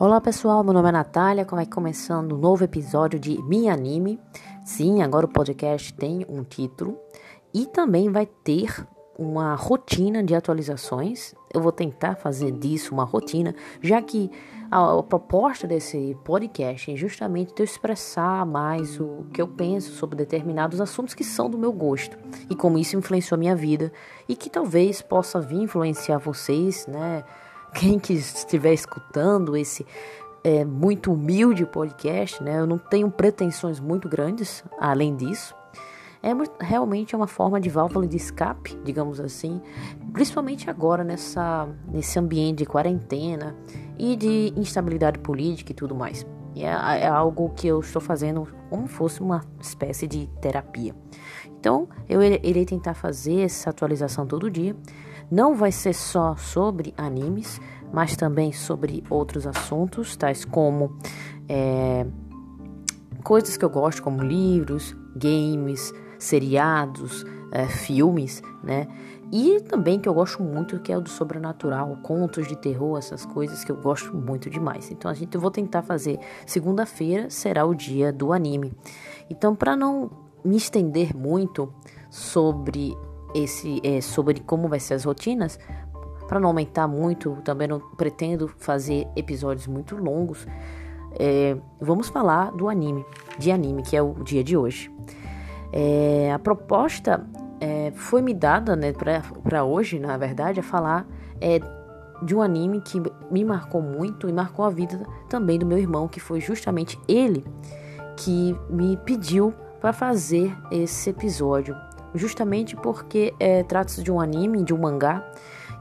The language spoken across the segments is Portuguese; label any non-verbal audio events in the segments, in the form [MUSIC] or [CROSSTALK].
Olá pessoal, meu nome é Natália, vai começando um novo episódio de Minha Anime. Sim, agora o podcast tem um título e também vai ter uma rotina de atualizações. Eu vou tentar fazer disso uma rotina, já que a, a proposta desse podcast é justamente eu expressar mais o que eu penso sobre determinados assuntos que são do meu gosto e como isso influenciou a minha vida e que talvez possa vir influenciar vocês, né? Quem que estiver escutando esse é, muito humilde podcast, né? Eu não tenho pretensões muito grandes, além disso. É realmente é uma forma de válvula de escape, digamos assim, principalmente agora nessa nesse ambiente de quarentena e de instabilidade política e tudo mais. É, é algo que eu estou fazendo como fosse uma espécie de terapia. Então, eu irei tentar fazer essa atualização todo dia não vai ser só sobre animes, mas também sobre outros assuntos, tais como é, coisas que eu gosto, como livros, games, seriados, é, filmes, né? E também que eu gosto muito, que é o do sobrenatural, contos de terror, essas coisas que eu gosto muito demais. Então a gente eu vou tentar fazer segunda-feira será o dia do anime. Então para não me estender muito sobre esse é, sobre como vai ser as rotinas, para não aumentar muito, também não pretendo fazer episódios muito longos. É, vamos falar do anime, de anime, que é o dia de hoje. É, a proposta é, foi me dada né, para hoje, na verdade, a falar é, de um anime que me marcou muito e marcou a vida também do meu irmão, que foi justamente ele que me pediu para fazer esse episódio justamente porque é, trata-se de um anime, de um mangá,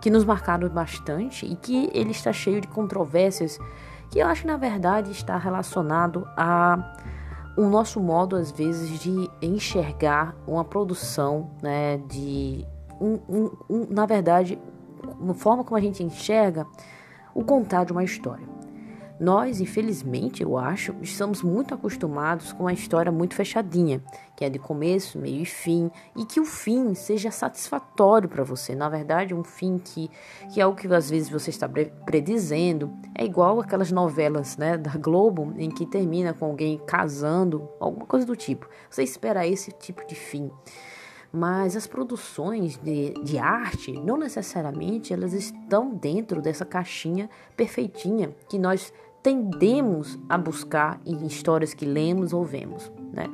que nos marcaram bastante e que ele está cheio de controvérsias que eu acho que na verdade está relacionado a o nosso modo às vezes de enxergar uma produção, né, de um, um, um, na verdade, uma forma como a gente enxerga o contar de uma história. Nós, infelizmente, eu acho, estamos muito acostumados com uma história muito fechadinha, que é de começo, meio e fim, e que o fim seja satisfatório para você. Na verdade, um fim que, que é o que às vezes você está predizendo. É igual aquelas novelas né, da Globo em que termina com alguém casando, alguma coisa do tipo. Você espera esse tipo de fim mas as produções de, de arte não necessariamente elas estão dentro dessa caixinha perfeitinha que nós tendemos a buscar em histórias que lemos ou vemos, né?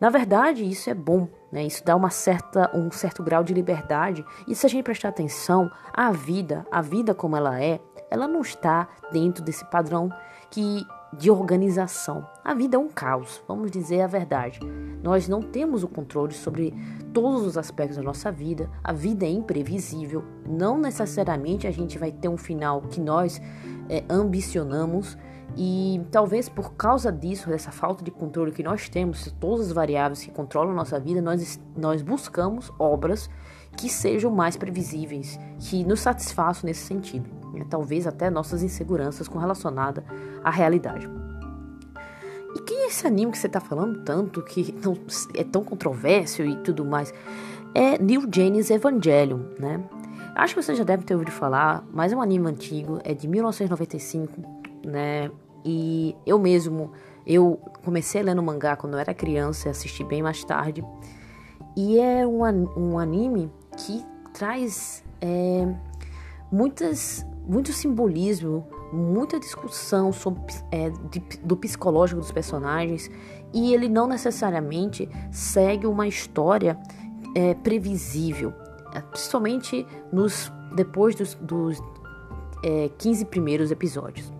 Na verdade, isso é bom, né? Isso dá uma certa, um certo grau de liberdade. E se a gente prestar atenção, a vida, a vida como ela é, ela não está dentro desse padrão que de organização. A vida é um caos, vamos dizer a verdade. Nós não temos o controle sobre todos os aspectos da nossa vida. A vida é imprevisível. Não necessariamente a gente vai ter um final que nós é, ambicionamos e talvez por causa disso, dessa falta de controle que nós temos, todas as variáveis que controlam a nossa vida, nós, nós buscamos obras que sejam mais previsíveis, que nos satisfaçam nesse sentido. Né? Talvez até nossas inseguranças com relacionada à realidade. E que é esse anime que você está falando tanto, que não, é tão controverso e tudo mais? É New Genesis Evangelion, né? Acho que você já deve ter ouvido falar, mas é um anime antigo, é de 1995, né? E eu mesmo, eu comecei lendo mangá quando eu era criança assisti bem mais tarde. E é um, um anime que traz é, muitas, muito simbolismo, muita discussão sobre, é, de, do psicológico dos personagens e ele não necessariamente segue uma história é, previsível principalmente nos depois dos, dos é, 15 primeiros episódios.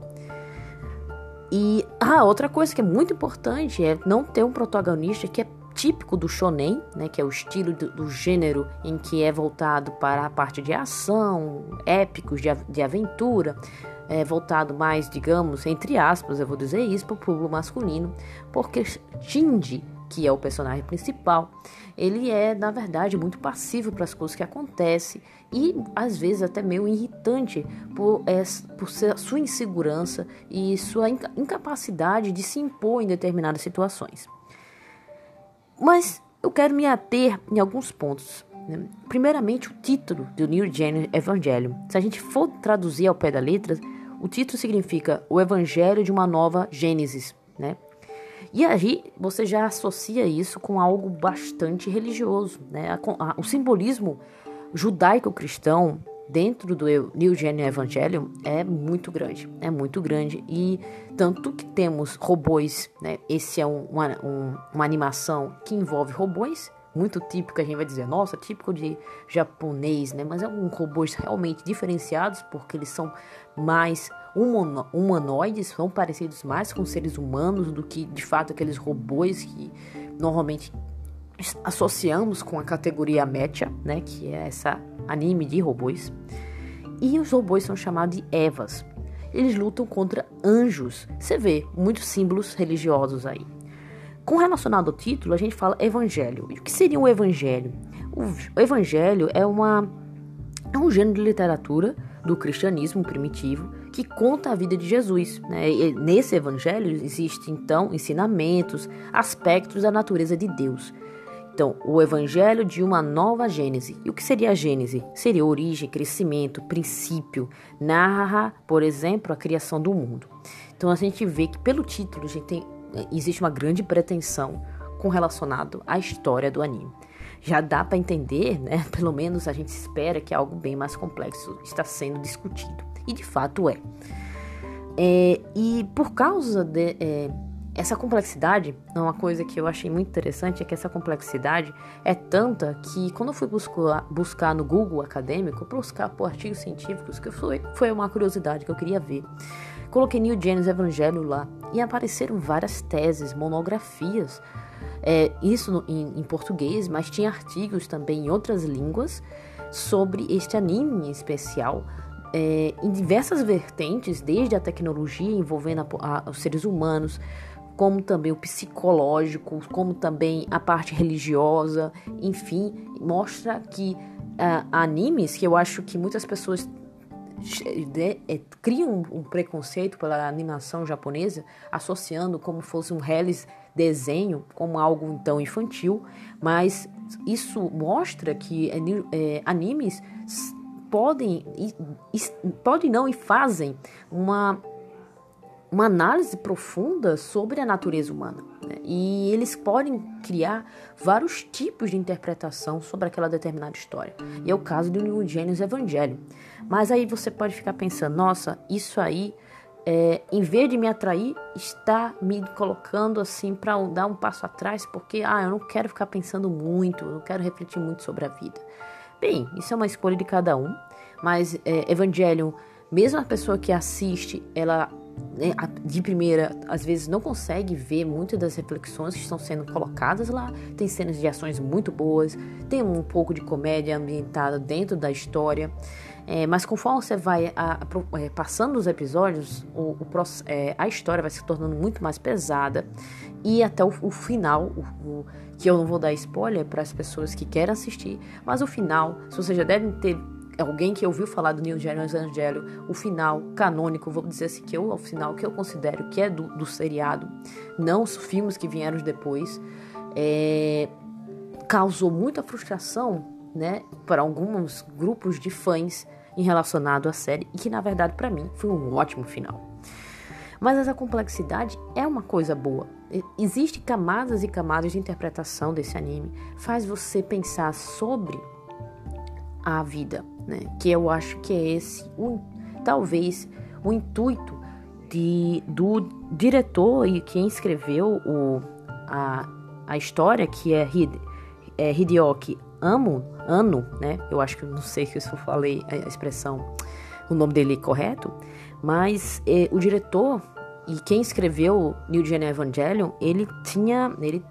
E ah, outra coisa que é muito importante é não ter um protagonista que é típico do shonen, né, que é o estilo do, do, gênero em que é voltado para a parte de ação, épicos, de, de aventura, é voltado mais, digamos, entre aspas, eu vou dizer isso, para o público masculino, porque Shinji que é o personagem principal, ele é, na verdade, muito passivo para as coisas que acontecem e, às vezes, até meio irritante por, é, por sua insegurança e sua incapacidade de se impor em determinadas situações. Mas eu quero me ater em alguns pontos. Né? Primeiramente, o título do New Gen Evangelion. Se a gente for traduzir ao pé da letra, o título significa O Evangelho de uma Nova Gênesis, né? E aí você já associa isso com algo bastante religioso, né? O simbolismo judaico-cristão dentro do New Gen Evangelium é muito grande, é muito grande e tanto que temos robôs, né? Esse é um, uma, um, uma animação que envolve robôs, muito típico, a gente vai dizer, nossa, típico de japonês, né? Mas é um robôs realmente diferenciados porque eles são mais humano, humanoides, são parecidos mais com seres humanos do que de fato aqueles robôs que normalmente associamos com a categoria Mecha, né, que é essa anime de robôs. E os robôs são chamados de Evas. Eles lutam contra anjos. Você vê muitos símbolos religiosos aí. Com relacionado ao título, a gente fala evangelho. E o que seria um evangelho? O evangelho é uma é um gênero de literatura do cristianismo primitivo que conta a vida de Jesus. Né? nesse evangelho existem então ensinamentos, aspectos da natureza de Deus. Então, o evangelho de uma nova Gênese. E o que seria a Gênese? Seria origem, crescimento, princípio. Narra, por exemplo, a criação do mundo. Então, a gente vê que pelo título tem, existe uma grande pretensão com relacionado à história do anime. Já dá para entender, né? [LAUGHS] Pelo menos a gente espera que algo bem mais complexo está sendo discutido. E de fato é. é e por causa de, é, essa complexidade, uma coisa que eu achei muito interessante é que essa complexidade é tanta que quando eu fui buscar, buscar no Google acadêmico, buscar por artigos científicos, que foi, foi uma curiosidade que eu queria ver. Coloquei New Genesis Evangelho lá e apareceram várias teses, monografias, é, isso no, em, em português, mas tinha artigos também em outras línguas sobre este anime em especial, é, em diversas vertentes, desde a tecnologia envolvendo a, a, os seres humanos, como também o psicológico, como também a parte religiosa, enfim, mostra que uh, animes que eu acho que muitas pessoas de, é, criam um, um, preconceito pela animação japonesa, associando como fosse um reles desenho como algo então infantil, mas isso mostra que é, é animes podem, podem não e fazem uma uma análise profunda sobre a natureza humana. Né? E eles podem criar vários tipos de interpretação sobre aquela determinada história. E é o caso do New Gênesis Evangelho. Mas aí você pode ficar pensando, nossa, isso aí, é, em vez de me atrair, está me colocando assim para dar um passo atrás, porque ah, eu não quero ficar pensando muito, eu não quero refletir muito sobre a vida. Bem, isso é uma escolha de cada um, mas é, Evangelion, mesmo a pessoa que assiste, ela né, de primeira, às vezes não consegue ver muitas das reflexões que estão sendo colocadas lá. Tem cenas de ações muito boas, tem um pouco de comédia ambientada dentro da história. É, mas conforme você vai a, a, é, passando os episódios, o, o, é, a história vai se tornando muito mais pesada e até o, o final, que eu não vou dar spoiler para as pessoas que querem assistir, mas o final, se vocês já devem ter alguém que ouviu falar do Neil James Evangelho, o final canônico, vou dizer assim, que eu, o final que eu considero que é do, do seriado, não os filmes que vieram depois, é, causou muita frustração, né, para alguns grupos de fãs em relacionado à série e que na verdade para mim foi um ótimo final. Mas essa complexidade é uma coisa boa. Existem camadas e camadas de interpretação desse anime, faz você pensar sobre a vida, né? Que eu acho que é esse, talvez, o intuito de, do diretor e quem escreveu o, a, a história, que é, Hide, é Hideoki Amo, Ano, né? Eu acho que não sei se eu falei a expressão, o nome dele correto, mas é, o diretor e quem escreveu New Gen Evangelion, ele tinha, ele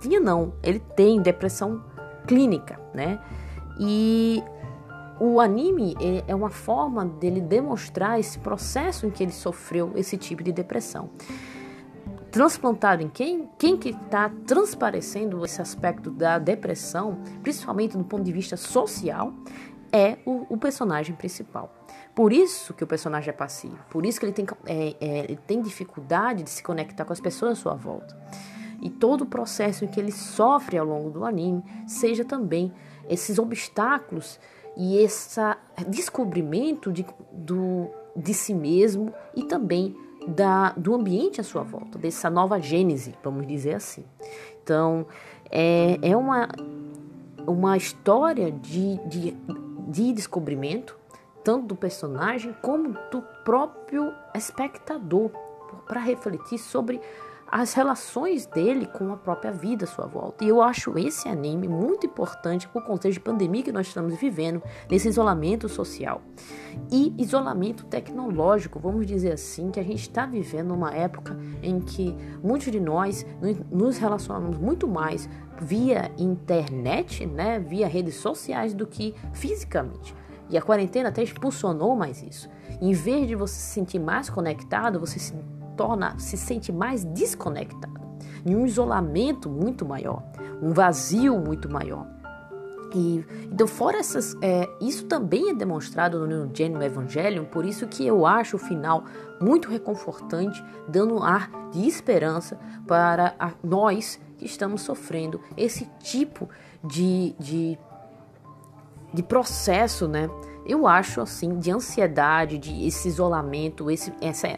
tinha não, ele tem depressão clínica, né? E o anime é uma forma dele demonstrar esse processo em que ele sofreu esse tipo de depressão. Transplantado em quem? Quem que está transparecendo esse aspecto da depressão, principalmente do ponto de vista social, é o, o personagem principal. Por isso que o personagem é passivo, por isso que ele tem, é, é, ele tem dificuldade de se conectar com as pessoas à sua volta. E todo o processo em que ele sofre ao longo do anime seja também esses obstáculos e esse descobrimento de, do, de si mesmo e também da, do ambiente à sua volta, dessa nova gênese, vamos dizer assim. Então, é, é uma, uma história de, de, de descobrimento, tanto do personagem como do próprio espectador, para refletir sobre as relações dele com a própria vida à sua volta. E eu acho esse anime muito importante por contexto de pandemia que nós estamos vivendo, nesse isolamento social e isolamento tecnológico, vamos dizer assim, que a gente está vivendo uma época em que muitos de nós nos relacionamos muito mais via internet, né, via redes sociais do que fisicamente. E a quarentena até expulsionou mais isso. Em vez de você se sentir mais conectado, você se torna, se sente mais desconectado, em um isolamento muito maior, um vazio muito maior. E, então, fora essas, é, isso também é demonstrado no Gênio Evangelion, por isso que eu acho o final muito reconfortante, dando um ar de esperança para a, nós que estamos sofrendo esse tipo de, de, de processo, né? Eu acho assim, de ansiedade, de esse isolamento, esse, essa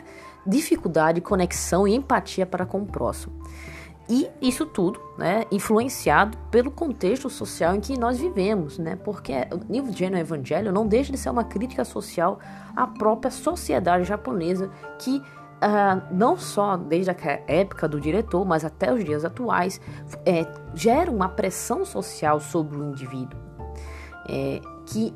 dificuldade, conexão e empatia para com o próximo. E isso tudo, né, influenciado pelo contexto social em que nós vivemos, né? Porque o New Gen Evangelho não deixa de ser uma crítica social à própria sociedade japonesa que uh, não só desde a época do diretor, mas até os dias atuais, é, gera uma pressão social sobre o indivíduo. É, que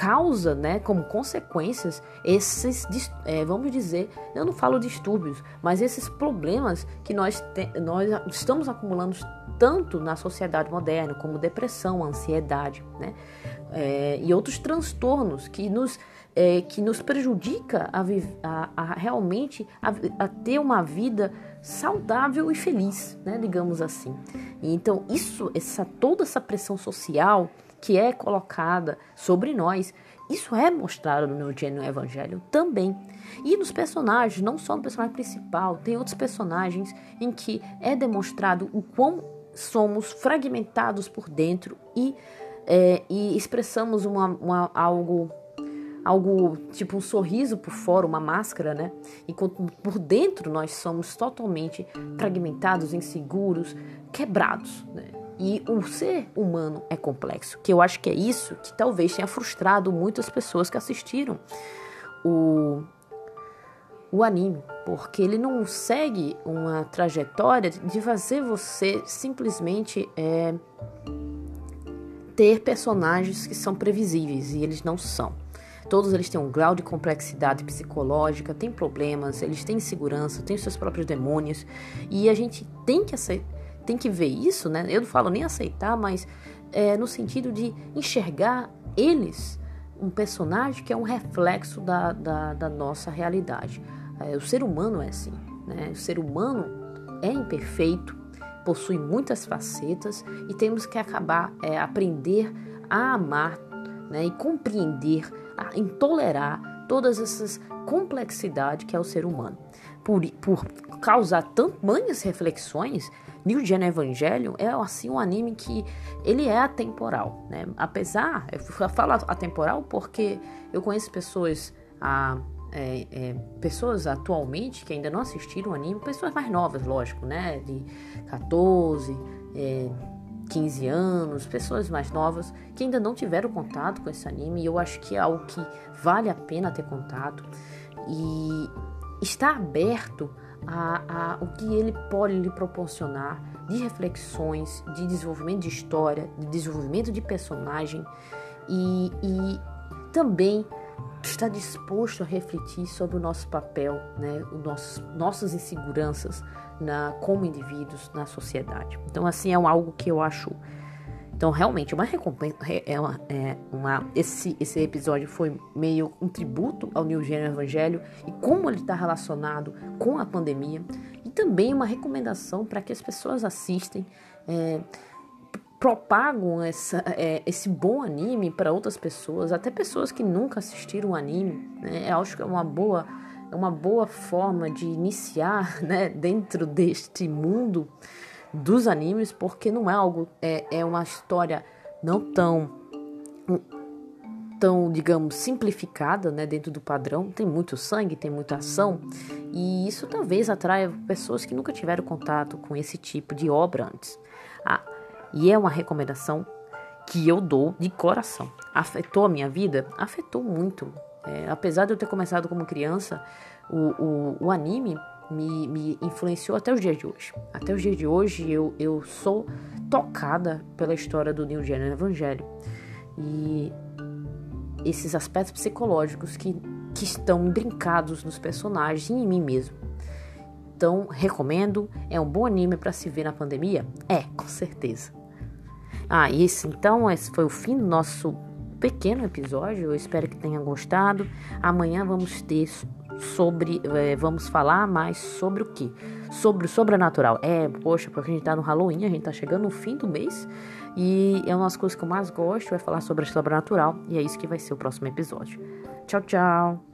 causa, né, como consequências, esses, é, vamos dizer, eu não falo distúrbios, mas esses problemas que nós, te, nós estamos acumulando tanto na sociedade moderna, como depressão, ansiedade, né, é, e outros transtornos que nos, é, que nos prejudica a, a, a realmente a, a, ter uma vida saudável e feliz, né, digamos assim. E então isso, essa toda essa pressão social que é colocada sobre nós, isso é mostrado no Eugênio Evangelho também. E nos personagens, não só no personagem principal, tem outros personagens em que é demonstrado o quão somos fragmentados por dentro e, é, e expressamos uma, uma, algo algo tipo um sorriso por fora, uma máscara, né? Enquanto por dentro nós somos totalmente fragmentados, inseguros, quebrados, né? E o ser humano é complexo, que eu acho que é isso que talvez tenha frustrado muitas pessoas que assistiram o, o anime, porque ele não segue uma trajetória de fazer você simplesmente é, ter personagens que são previsíveis e eles não são. Todos eles têm um grau de complexidade psicológica, têm problemas, eles têm insegurança, têm seus próprios demônios e a gente tem que aceitar tem que ver isso, né? Eu não falo nem aceitar, mas é, no sentido de enxergar eles, um personagem que é um reflexo da, da, da nossa realidade. É, o ser humano é assim, né? O ser humano é imperfeito, possui muitas facetas e temos que acabar é, aprender a amar né? e compreender, a tolerar todas essas complexidades que é o ser humano. Por, por causar tamanhas reflexões, New Gen Evangelion é assim um anime que ele é atemporal, né? Apesar, eu falo atemporal porque eu conheço pessoas a é, é, pessoas atualmente que ainda não assistiram o anime, pessoas mais novas, lógico, né? De 14, é, 15 anos, pessoas mais novas que ainda não tiveram contato com esse anime e eu acho que é algo que vale a pena ter contato e está aberto a, a, o que ele pode lhe proporcionar de reflexões, de desenvolvimento de história, de desenvolvimento de personagem e, e também está disposto a refletir sobre o nosso papel, né, o nosso, nossas inseguranças na, como indivíduos na sociedade. Então, assim, é algo que eu acho então, realmente, uma recompensa. É uma, é uma, esse, esse episódio foi meio um tributo ao New Gênero Evangelho e como ele está relacionado com a pandemia. E também uma recomendação para que as pessoas assistem. É, propagam essa, é, esse bom anime para outras pessoas, até pessoas que nunca assistiram anime. Né? Eu acho que é uma boa, é uma boa forma de iniciar né, dentro deste mundo dos animes, porque não é algo, é, é uma história não tão tão, digamos, simplificada, né, dentro do padrão. Tem muito sangue, tem muita ação, e isso talvez atraia pessoas que nunca tiveram contato com esse tipo de obra antes. Ah, e é uma recomendação que eu dou de coração. Afetou a minha vida? Afetou muito. É, apesar de eu ter começado como criança, o, o, o anime me, me, influenciou até os dias de hoje. Até os dias de hoje eu, eu sou tocada pela história do New Gen Evangelho. E esses aspectos psicológicos que, que estão brincados nos personagens e em mim mesmo. Então, recomendo. É um bom anime para se ver na pandemia? É, com certeza. Ah, isso. Então, esse foi o fim do nosso pequeno episódio. Eu espero que tenha gostado. Amanhã vamos ter sobre. É, vamos falar mais sobre o que? Sobre o sobrenatural. É, poxa, porque a gente tá no Halloween, a gente tá chegando no fim do mês. E é uma das coisas que eu mais gosto, é falar sobre a sobrenatural. E é isso que vai ser o próximo episódio. Tchau, tchau!